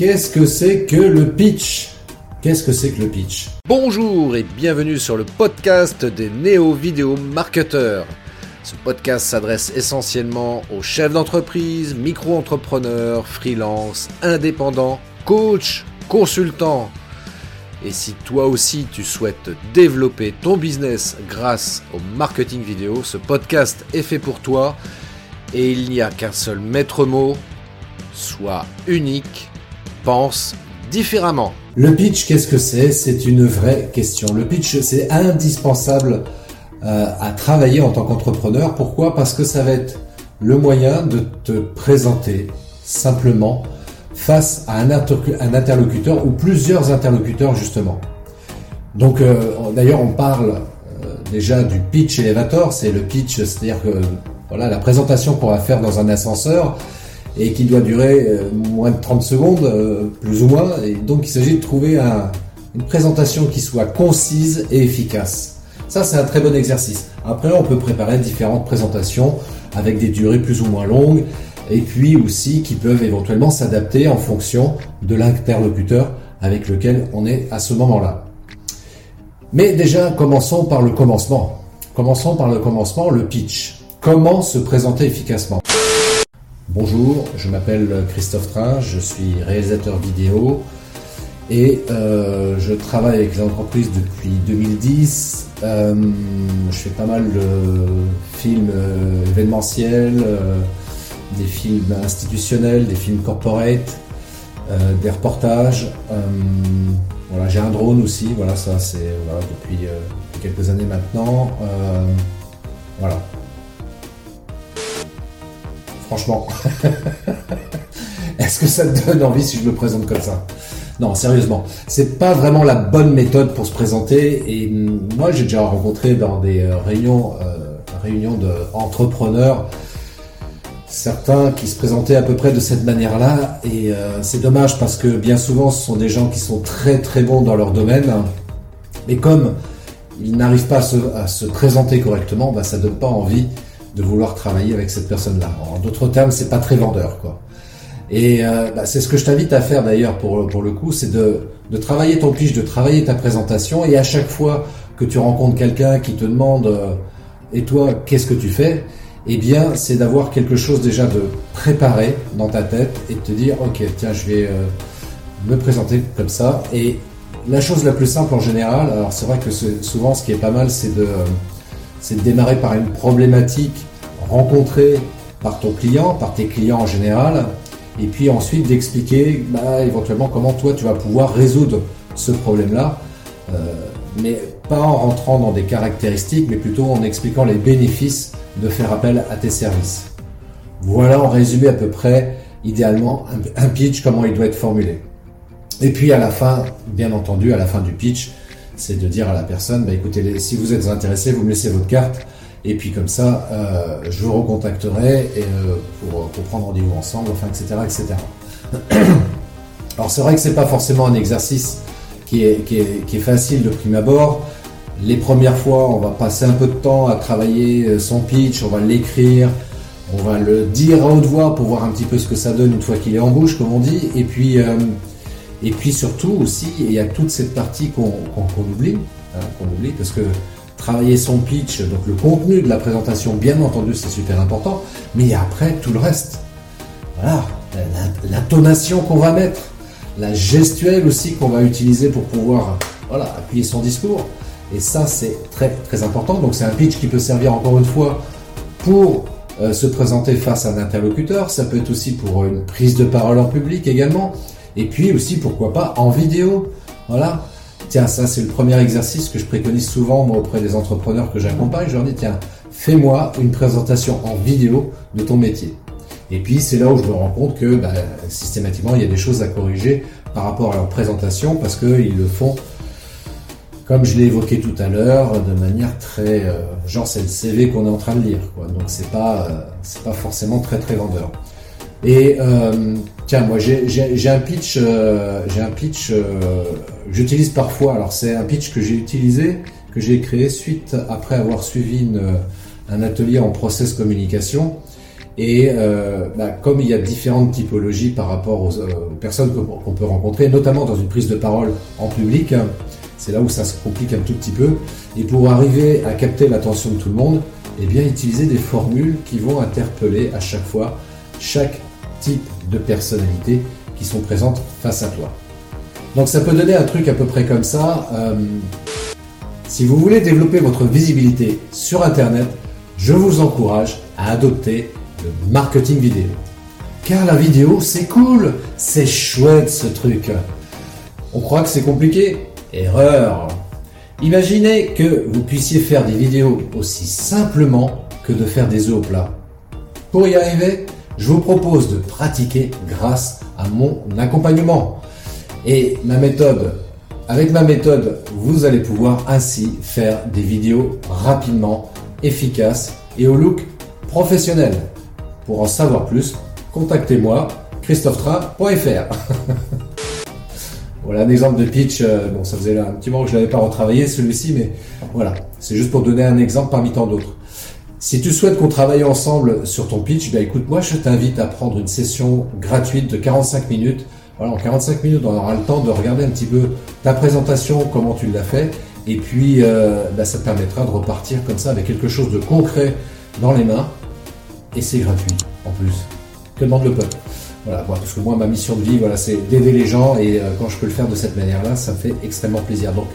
Qu'est-ce que c'est que le pitch? Qu'est-ce que c'est que le pitch? Bonjour et bienvenue sur le podcast des néo-vidéo marketeurs. Ce podcast s'adresse essentiellement aux chefs d'entreprise, micro-entrepreneurs, freelance, indépendants, coachs, consultants. Et si toi aussi tu souhaites développer ton business grâce au marketing vidéo, ce podcast est fait pour toi et il n'y a qu'un seul maître mot, sois unique, pense différemment. Le pitch, qu'est-ce que c'est? C'est une vraie question. Le pitch, c'est indispensable euh, à travailler en tant qu'entrepreneur. Pourquoi? Parce que ça va être le moyen de te présenter simplement face à un, interlocuteur ou plusieurs interlocuteurs justement. Donc euh, d'ailleurs on parle euh, déjà du pitch elevator, c'est le pitch, c'est-à-dire que voilà la présentation qu'on va faire dans un ascenseur et qui doit durer euh, moins de 30 secondes, plus ou moins, et donc il s'agit de trouver une présentation qui soit concise et efficace. Ça c'est un très bon exercice. Après on peut préparer différentes présentations avec des durées plus ou moins longues et puis aussi qui peuvent éventuellement s'adapter en fonction de l'interlocuteur avec lequel on est à ce moment-là. Mais déjà, commençons par le commencement. Commençons par le commencement, le pitch. Comment se présenter efficacement? Bonjour, je m'appelle Christophe Train, je suis réalisateur vidéo et euh, je travaille avec les entreprises depuis 2010. Euh, je fais pas mal de films euh, événementiels des films institutionnels, des films corporate, des reportages. Voilà, j'ai un drone aussi, voilà, ça c'est depuis, quelques années maintenant. voilà. Franchement, est-ce que ça te donne envie si je me présente comme ça? Non, sérieusement, c'est pas vraiment la bonne méthode pour se présenter. Et moi, j'ai déjà rencontré dans des réunions, réunions d'entrepreneurs certains qui se présentaient à peu près de cette manière-là. Et euh, c'est dommage parce que bien souvent, ce sont des gens qui sont très très bons dans leur domaine. Mais comme ils n'arrivent pas à se, présenter correctement, bah, ça donne pas envie de vouloir travailler avec cette personne-là. En d'autres termes, c'est pas très vendeur, quoi. Et euh, bah, c'est ce que je t'invite à faire d'ailleurs pour, pour le coup, c'est de, de travailler ton pitch, de travailler ta présentation. Et à chaque fois que tu rencontres quelqu'un qui te demande euh, et toi, qu'est-ce que tu fais? Eh bien, c'est d'avoir quelque chose déjà de préparé dans ta tête et de te dire, ok, tiens, je vais euh, me présenter comme ça. Et la chose la plus simple en général, alors c'est vrai que souvent, ce qui est pas mal, c'est de, c'est de démarrer par une problématique rencontrée par ton client, par tes clients en général, et puis ensuite d'expliquer bah, éventuellement comment toi tu vas pouvoir résoudre ce problème-là, euh, mais pas en rentrant dans des caractéristiques, mais plutôt en expliquant les bénéfices de faire appel à tes services. Voilà en résumé à peu près, idéalement, un pitch, comment il doit être formulé. Et puis à la fin, bien entendu, à la fin du pitch, c'est de dire à la personne, bah, écoutez, si vous êtes intéressé, vous me laissez votre carte, et puis comme ça, euh, je vous recontacterai euh, pour, prendre rendez-vous ensemble, enfin, etc., etc. Alors c'est vrai que c'est pas forcément un exercice qui est, facile de prime abord. Les premières fois, on va passer un peu de temps à travailler euh, son pitch, on va l'écrire, on va le dire à haute voix pour voir un petit peu ce que ça donne une fois qu'il est en bouche, comme on dit. Et puis, et puis surtout aussi, il y a toute cette partie qu'on oublie, hein, oublie, parce que travailler son pitch, donc le contenu de la présentation, bien entendu, c'est super important, mais après tout le reste. Voilà, l'intonation qu'on va mettre, la gestuelle aussi qu'on va utiliser pour pouvoir voilà, appuyer son discours. Et ça, c'est très très important. Donc c'est un pitch qui peut servir encore une fois pour euh, se présenter face à un interlocuteur. Ça peut être aussi pour une prise de parole en public également. Et puis aussi, pourquoi pas, en vidéo. Voilà. Tiens, ça c'est le premier exercice que je préconise souvent moi auprès des entrepreneurs que j'accompagne. Je leur dis, tiens, fais-moi une présentation en vidéo de ton métier. Et puis c'est là où je me rends compte que bah, systématiquement il y a des choses à corriger par rapport à leur présentation parce qu'ils le font comme je l'ai évoqué tout à l'heure, de manière très, euh, genre c'est le CV qu'on est en train de lire, quoi. Donc c'est pas, euh, c'est pas forcément très très vendeur. Et euh, tiens, moi j'ai un pitch, j'ai un pitch, j'utilise parfois. Alors c'est un pitch que j'ai utilisé, que j'ai créé suite après avoir suivi une, un atelier en process communication. Et euh, bah, comme il y a différentes typologies par rapport aux, euh, personnes qu'on peut rencontrer, notamment dans une prise de parole en public, hein, c'est là où ça se complique un tout petit peu. Et pour arriver à capter l'attention de tout le monde, eh bien utiliser des formules qui vont interpeller à chaque fois chaque type de personnalité qui sont présentes face à toi. Donc ça peut donner un truc à peu près comme ça. Euh, si vous voulez développer votre visibilité sur Internet, je vous encourage à adopter le marketing vidéo. Car la vidéo, c'est cool, c'est chouette ce truc. On croit que c'est compliqué? Erreur. Imaginez que vous puissiez faire des vidéos aussi simplement que de faire des œufs au plat. Pour y arriver, je vous propose de pratiquer grâce à mon accompagnement. Et ma méthode, avec ma méthode, vous allez pouvoir ainsi faire des vidéos rapidement, efficaces et au look professionnel. Pour en savoir plus, contactez-moi christophetrain.fr. voilà un exemple de pitch. Euh, bon, ça faisait un petit moment que je l'avais pas retravaillé celui-ci, mais voilà, c'est juste pour donner un exemple parmi tant d'autres. Si tu souhaites qu'on travaille ensemble sur ton pitch, ben écoute, moi je t'invite à prendre une session gratuite de 45 minutes. Voilà, en 45 minutes, on aura le temps de regarder un petit peu ta présentation, comment tu l'as fait, et puis euh, ben, ça te permettra de repartir comme ça avec quelque chose de concret dans les mains, et c'est gratuit en plus. Que demande le peuple? Voilà, parce que moi ma mission de vie, voilà, c'est d'aider les gens, et euh, quand je peux le faire de cette manière-là, ça me fait extrêmement plaisir. Donc,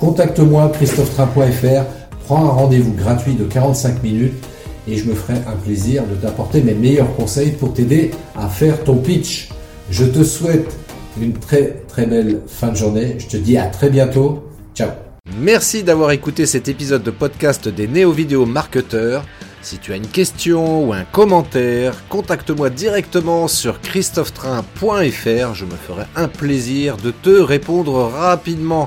contacte-moi christophetrain.fr un rendez-vous gratuit de 45 minutes et je me ferai un plaisir de t'apporter mes meilleurs conseils pour t'aider à faire ton pitch. Je te souhaite une très très belle fin de journée. Je te dis à très bientôt. Ciao. Merci d'avoir écouté cet épisode de podcast des néo-vidéo marketeurs. Si tu as une question ou un commentaire, contacte-moi directement sur christophetrain.fr. Je me ferai un plaisir de te répondre rapidement.